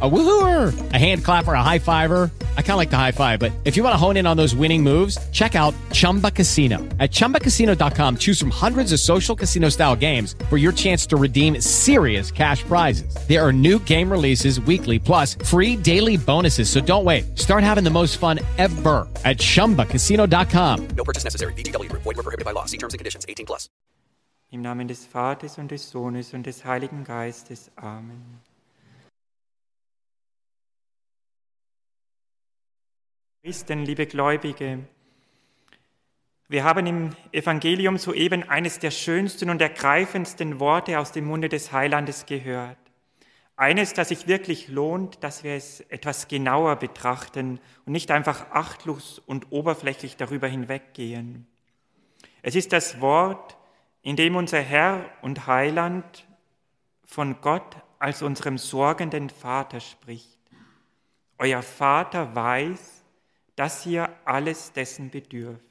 A woohooer, a hand clapper, a high fiver. I kind of like the high five, but if you want to hone in on those winning moves, check out Chumba Casino. At ChumbaCasino.com, choose from hundreds of social casino style games for your chance to redeem serious cash prizes. There are new game releases weekly, plus free daily bonuses. So don't wait. Start having the most fun ever at ChumbaCasino.com. No purchase necessary. VGW. Void were prohibited by law. See terms and conditions. 18 plus. Im Namen des Vaters und des Sohnes und des Heiligen Geistes. Amen. Christen, liebe Gläubige, wir haben im Evangelium soeben eines der schönsten und ergreifendsten Worte aus dem Munde des Heilandes gehört. Eines, das sich wirklich lohnt, dass wir es etwas genauer betrachten und nicht einfach achtlos und oberflächlich darüber hinweggehen. Es ist das Wort, in dem unser Herr und Heiland von Gott als unserem sorgenden Vater spricht. Euer Vater weiß, dass ihr alles dessen bedürft.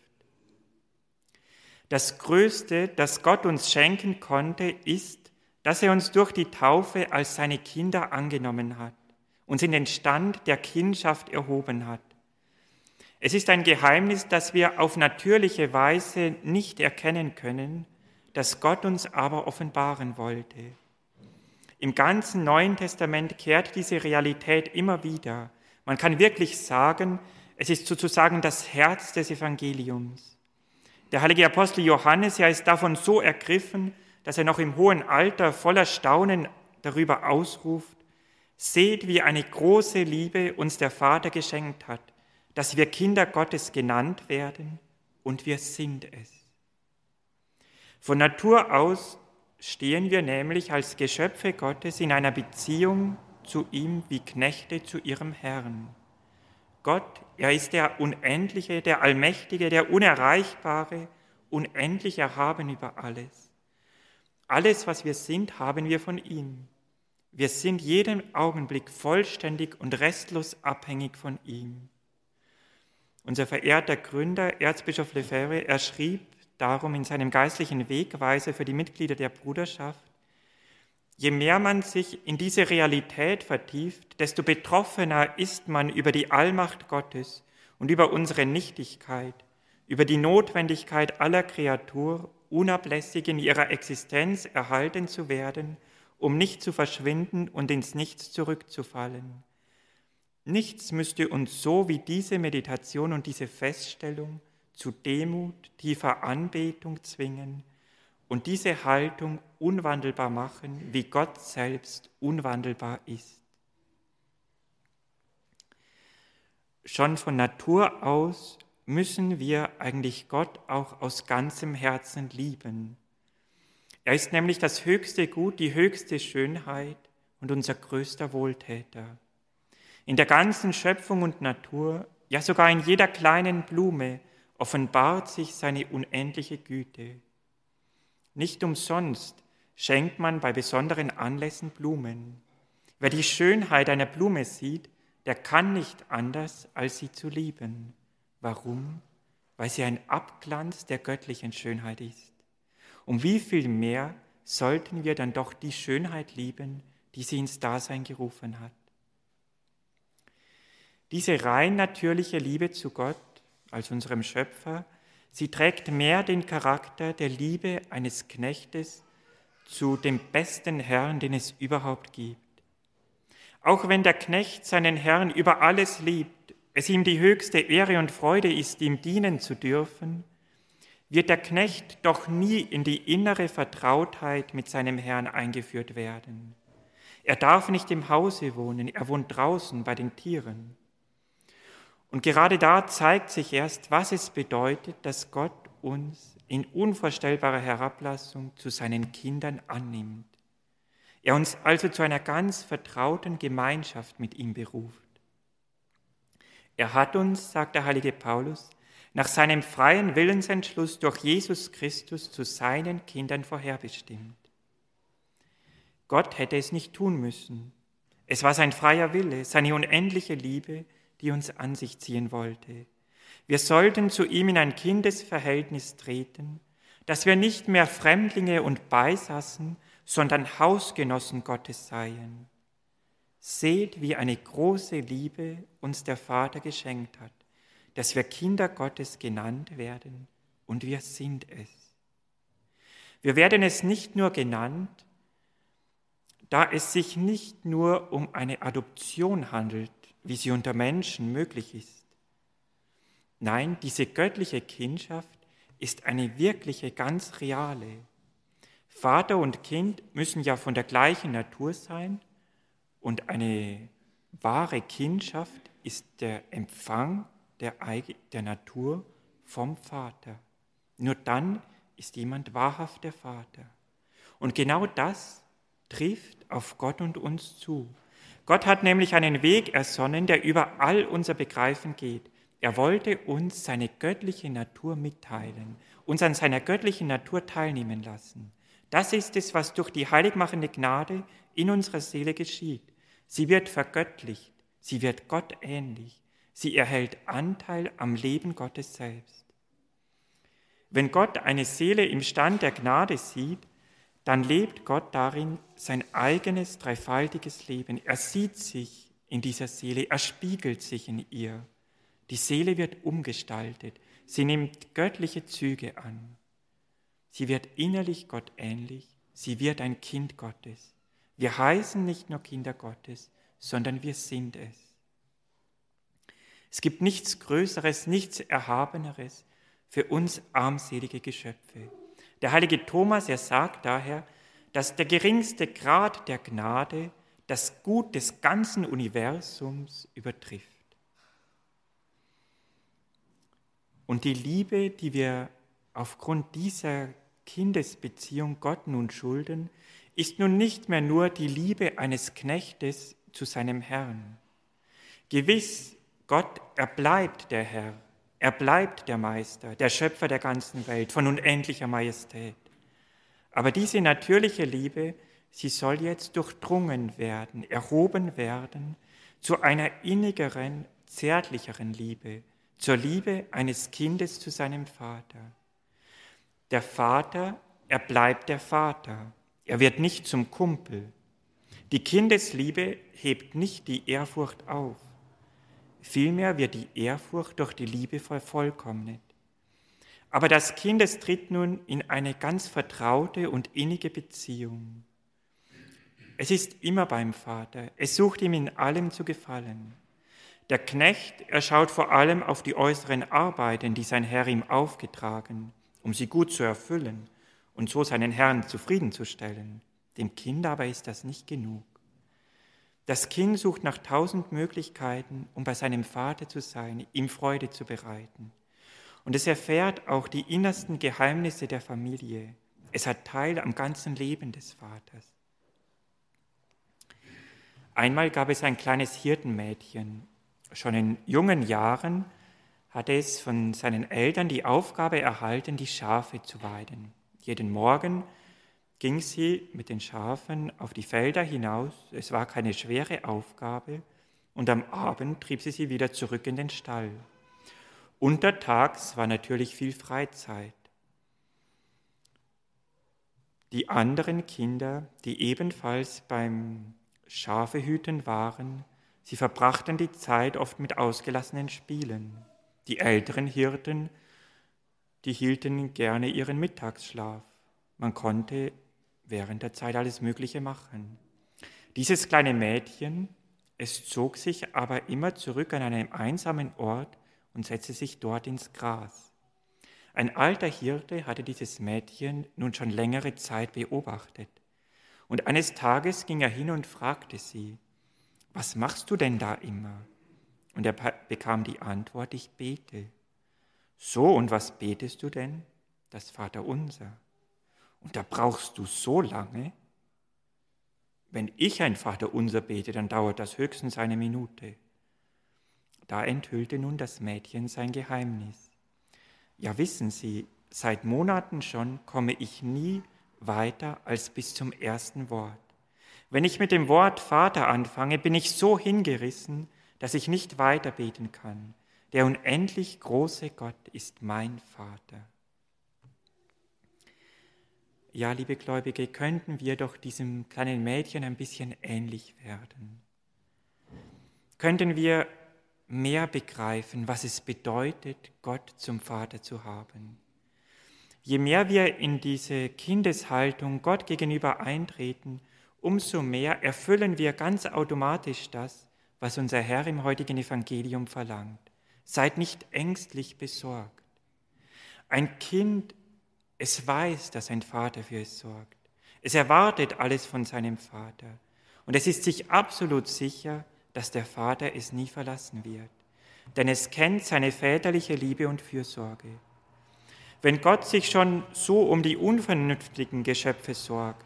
Das Größte, das Gott uns schenken konnte, ist, dass er uns durch die Taufe als seine Kinder angenommen hat, uns in den Stand der Kindschaft erhoben hat. Es ist ein Geheimnis, das wir auf natürliche Weise nicht erkennen können, das Gott uns aber offenbaren wollte. Im ganzen Neuen Testament kehrt diese Realität immer wieder. Man kann wirklich sagen, es ist sozusagen das Herz des Evangeliums. Der heilige Apostel Johannes, er ist davon so ergriffen, dass er noch im hohen Alter voller Staunen darüber ausruft, seht, wie eine große Liebe uns der Vater geschenkt hat, dass wir Kinder Gottes genannt werden und wir sind es. Von Natur aus stehen wir nämlich als Geschöpfe Gottes in einer Beziehung zu ihm wie Knechte zu ihrem Herrn. Gott, er ist der Unendliche, der Allmächtige, der Unerreichbare, unendlich erhaben über alles. Alles, was wir sind, haben wir von ihm. Wir sind jeden Augenblick vollständig und restlos abhängig von ihm. Unser verehrter Gründer, Erzbischof Lefebvre, er schrieb darum in seinem geistlichen Wegweise für die Mitglieder der Bruderschaft, Je mehr man sich in diese Realität vertieft, desto betroffener ist man über die Allmacht Gottes und über unsere Nichtigkeit, über die Notwendigkeit aller Kreatur, unablässig in ihrer Existenz erhalten zu werden, um nicht zu verschwinden und ins Nichts zurückzufallen. Nichts müsste uns so wie diese Meditation und diese Feststellung zu Demut, tiefer Anbetung zwingen, und diese Haltung unwandelbar machen, wie Gott selbst unwandelbar ist. Schon von Natur aus müssen wir eigentlich Gott auch aus ganzem Herzen lieben. Er ist nämlich das höchste Gut, die höchste Schönheit und unser größter Wohltäter. In der ganzen Schöpfung und Natur, ja sogar in jeder kleinen Blume, offenbart sich seine unendliche Güte. Nicht umsonst schenkt man bei besonderen Anlässen Blumen. Wer die Schönheit einer Blume sieht, der kann nicht anders, als sie zu lieben. Warum? Weil sie ein Abglanz der göttlichen Schönheit ist. Um wie viel mehr sollten wir dann doch die Schönheit lieben, die sie ins Dasein gerufen hat. Diese rein natürliche Liebe zu Gott als unserem Schöpfer Sie trägt mehr den Charakter der Liebe eines Knechtes zu dem besten Herrn, den es überhaupt gibt. Auch wenn der Knecht seinen Herrn über alles liebt, es ihm die höchste Ehre und Freude ist, ihm dienen zu dürfen, wird der Knecht doch nie in die innere Vertrautheit mit seinem Herrn eingeführt werden. Er darf nicht im Hause wohnen, er wohnt draußen bei den Tieren. Und gerade da zeigt sich erst, was es bedeutet, dass Gott uns in unvorstellbarer Herablassung zu seinen Kindern annimmt. Er uns also zu einer ganz vertrauten Gemeinschaft mit ihm beruft. Er hat uns, sagt der heilige Paulus, nach seinem freien Willensentschluss durch Jesus Christus zu seinen Kindern vorherbestimmt. Gott hätte es nicht tun müssen. Es war sein freier Wille, seine unendliche Liebe, die uns an sich ziehen wollte. Wir sollten zu ihm in ein Kindesverhältnis treten, dass wir nicht mehr Fremdlinge und Beisassen, sondern Hausgenossen Gottes seien. Seht, wie eine große Liebe uns der Vater geschenkt hat, dass wir Kinder Gottes genannt werden, und wir sind es. Wir werden es nicht nur genannt, da es sich nicht nur um eine Adoption handelt, wie sie unter Menschen möglich ist. Nein, diese göttliche Kindschaft ist eine wirkliche, ganz reale. Vater und Kind müssen ja von der gleichen Natur sein und eine wahre Kindschaft ist der Empfang der, der Natur vom Vater. Nur dann ist jemand wahrhaft der Vater. Und genau das trifft auf Gott und uns zu. Gott hat nämlich einen Weg ersonnen, der über all unser Begreifen geht. Er wollte uns seine göttliche Natur mitteilen, uns an seiner göttlichen Natur teilnehmen lassen. Das ist es, was durch die heiligmachende Gnade in unserer Seele geschieht. Sie wird vergöttlicht, sie wird Gott ähnlich, sie erhält Anteil am Leben Gottes selbst. Wenn Gott eine Seele im Stand der Gnade sieht, dann lebt Gott darin sein eigenes dreifaltiges Leben. Er sieht sich in dieser Seele, er spiegelt sich in ihr. Die Seele wird umgestaltet, sie nimmt göttliche Züge an. Sie wird innerlich Gott ähnlich, sie wird ein Kind Gottes. Wir heißen nicht nur Kinder Gottes, sondern wir sind es. Es gibt nichts Größeres, nichts Erhabeneres für uns armselige Geschöpfe. Der heilige Thomas, er sagt daher, dass der geringste Grad der Gnade das Gut des ganzen Universums übertrifft. Und die Liebe, die wir aufgrund dieser Kindesbeziehung Gott nun schulden, ist nun nicht mehr nur die Liebe eines Knechtes zu seinem Herrn. Gewiss, Gott, er bleibt der Herr, er bleibt der Meister, der Schöpfer der ganzen Welt von unendlicher Majestät. Aber diese natürliche Liebe, sie soll jetzt durchdrungen werden, erhoben werden zu einer innigeren, zärtlicheren Liebe, zur Liebe eines Kindes zu seinem Vater. Der Vater, er bleibt der Vater, er wird nicht zum Kumpel. Die Kindesliebe hebt nicht die Ehrfurcht auf, vielmehr wird die Ehrfurcht durch die Liebe vervollkommnet. Aber das Kind es tritt nun in eine ganz vertraute und innige Beziehung. Es ist immer beim Vater, es sucht ihm in allem zu gefallen. Der Knecht, er schaut vor allem auf die äußeren Arbeiten, die sein Herr ihm aufgetragen, um sie gut zu erfüllen und so seinen Herrn zufriedenzustellen. Dem Kind aber ist das nicht genug. Das Kind sucht nach tausend Möglichkeiten, um bei seinem Vater zu sein, ihm Freude zu bereiten. Und es erfährt auch die innersten Geheimnisse der Familie. Es hat Teil am ganzen Leben des Vaters. Einmal gab es ein kleines Hirtenmädchen, Schon in jungen Jahren hatte es von seinen Eltern die Aufgabe erhalten, die Schafe zu weiden. Jeden Morgen ging sie mit den Schafen auf die Felder hinaus. Es war keine schwere Aufgabe. Und am Abend trieb sie sie wieder zurück in den Stall. Untertags war natürlich viel Freizeit. Die anderen Kinder, die ebenfalls beim Schafehüten waren, Sie verbrachten die Zeit oft mit ausgelassenen Spielen. Die älteren Hirten, die hielten gerne ihren Mittagsschlaf. Man konnte während der Zeit alles Mögliche machen. Dieses kleine Mädchen, es zog sich aber immer zurück an einem einsamen Ort und setzte sich dort ins Gras. Ein alter Hirte hatte dieses Mädchen nun schon längere Zeit beobachtet. Und eines Tages ging er hin und fragte sie, was machst du denn da immer? Und er bekam die Antwort, ich bete. So, und was betest du denn? Das Vaterunser. Und da brauchst du so lange? Wenn ich ein Vaterunser bete, dann dauert das höchstens eine Minute. Da enthüllte nun das Mädchen sein Geheimnis. Ja, wissen Sie, seit Monaten schon komme ich nie weiter als bis zum ersten Wort. Wenn ich mit dem Wort Vater anfange, bin ich so hingerissen, dass ich nicht weiter beten kann. Der unendlich große Gott ist mein Vater. Ja, liebe Gläubige, könnten wir doch diesem kleinen Mädchen ein bisschen ähnlich werden. Könnten wir mehr begreifen, was es bedeutet, Gott zum Vater zu haben. Je mehr wir in diese Kindeshaltung Gott gegenüber eintreten, umso mehr erfüllen wir ganz automatisch das, was unser Herr im heutigen Evangelium verlangt. Seid nicht ängstlich besorgt. Ein Kind, es weiß, dass ein Vater für es sorgt. Es erwartet alles von seinem Vater. Und es ist sich absolut sicher, dass der Vater es nie verlassen wird. Denn es kennt seine väterliche Liebe und Fürsorge. Wenn Gott sich schon so um die unvernünftigen Geschöpfe sorgt,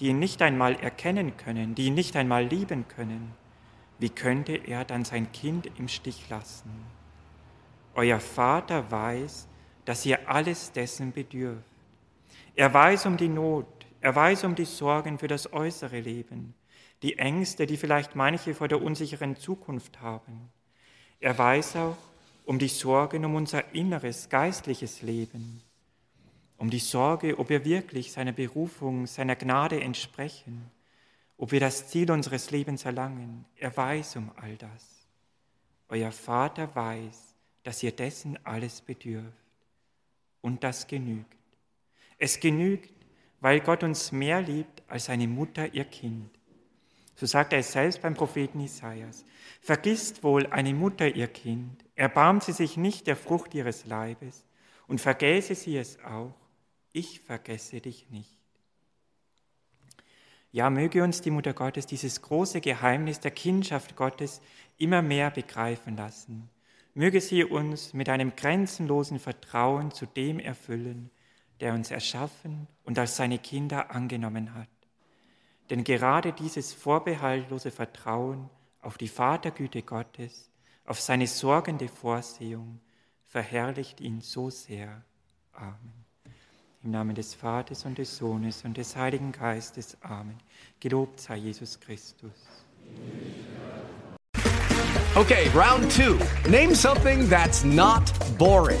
die ihn nicht einmal erkennen können, die ihn nicht einmal lieben können, wie könnte er dann sein Kind im Stich lassen? Euer Vater weiß, dass ihr alles dessen bedürft. Er weiß um die Not, er weiß um die Sorgen für das äußere Leben, die Ängste, die vielleicht manche vor der unsicheren Zukunft haben. Er weiß auch um die Sorgen um unser inneres geistliches Leben, um die Sorge, ob wir wirklich seiner Berufung, seiner Gnade entsprechen, ob wir das Ziel unseres Lebens erlangen. Er weiß um all das. Euer Vater weiß, dass ihr dessen alles bedürft. Und das genügt. Es genügt, weil Gott uns mehr liebt als eine Mutter ihr Kind. So sagt er es selbst beim Propheten Isaias. Vergisst wohl eine Mutter ihr Kind, erbarmt sie sich nicht der Frucht ihres Leibes und vergäße sie es auch. Ich vergesse dich nicht. Ja, möge uns die Mutter Gottes dieses große Geheimnis der Kindschaft Gottes immer mehr begreifen lassen. Möge sie uns mit einem grenzenlosen Vertrauen zu dem erfüllen, der uns erschaffen und als seine Kinder angenommen hat. Denn gerade dieses vorbehaltlose Vertrauen auf die Vatergüte Gottes, auf seine sorgende Vorsehung, verherrlicht ihn so sehr. Amen. Im Namen des Vaters und des Sohnes und des Heiligen Geistes. Amen. Gelobt sei Jesus Christus. Okay, round two. Name something that's not boring.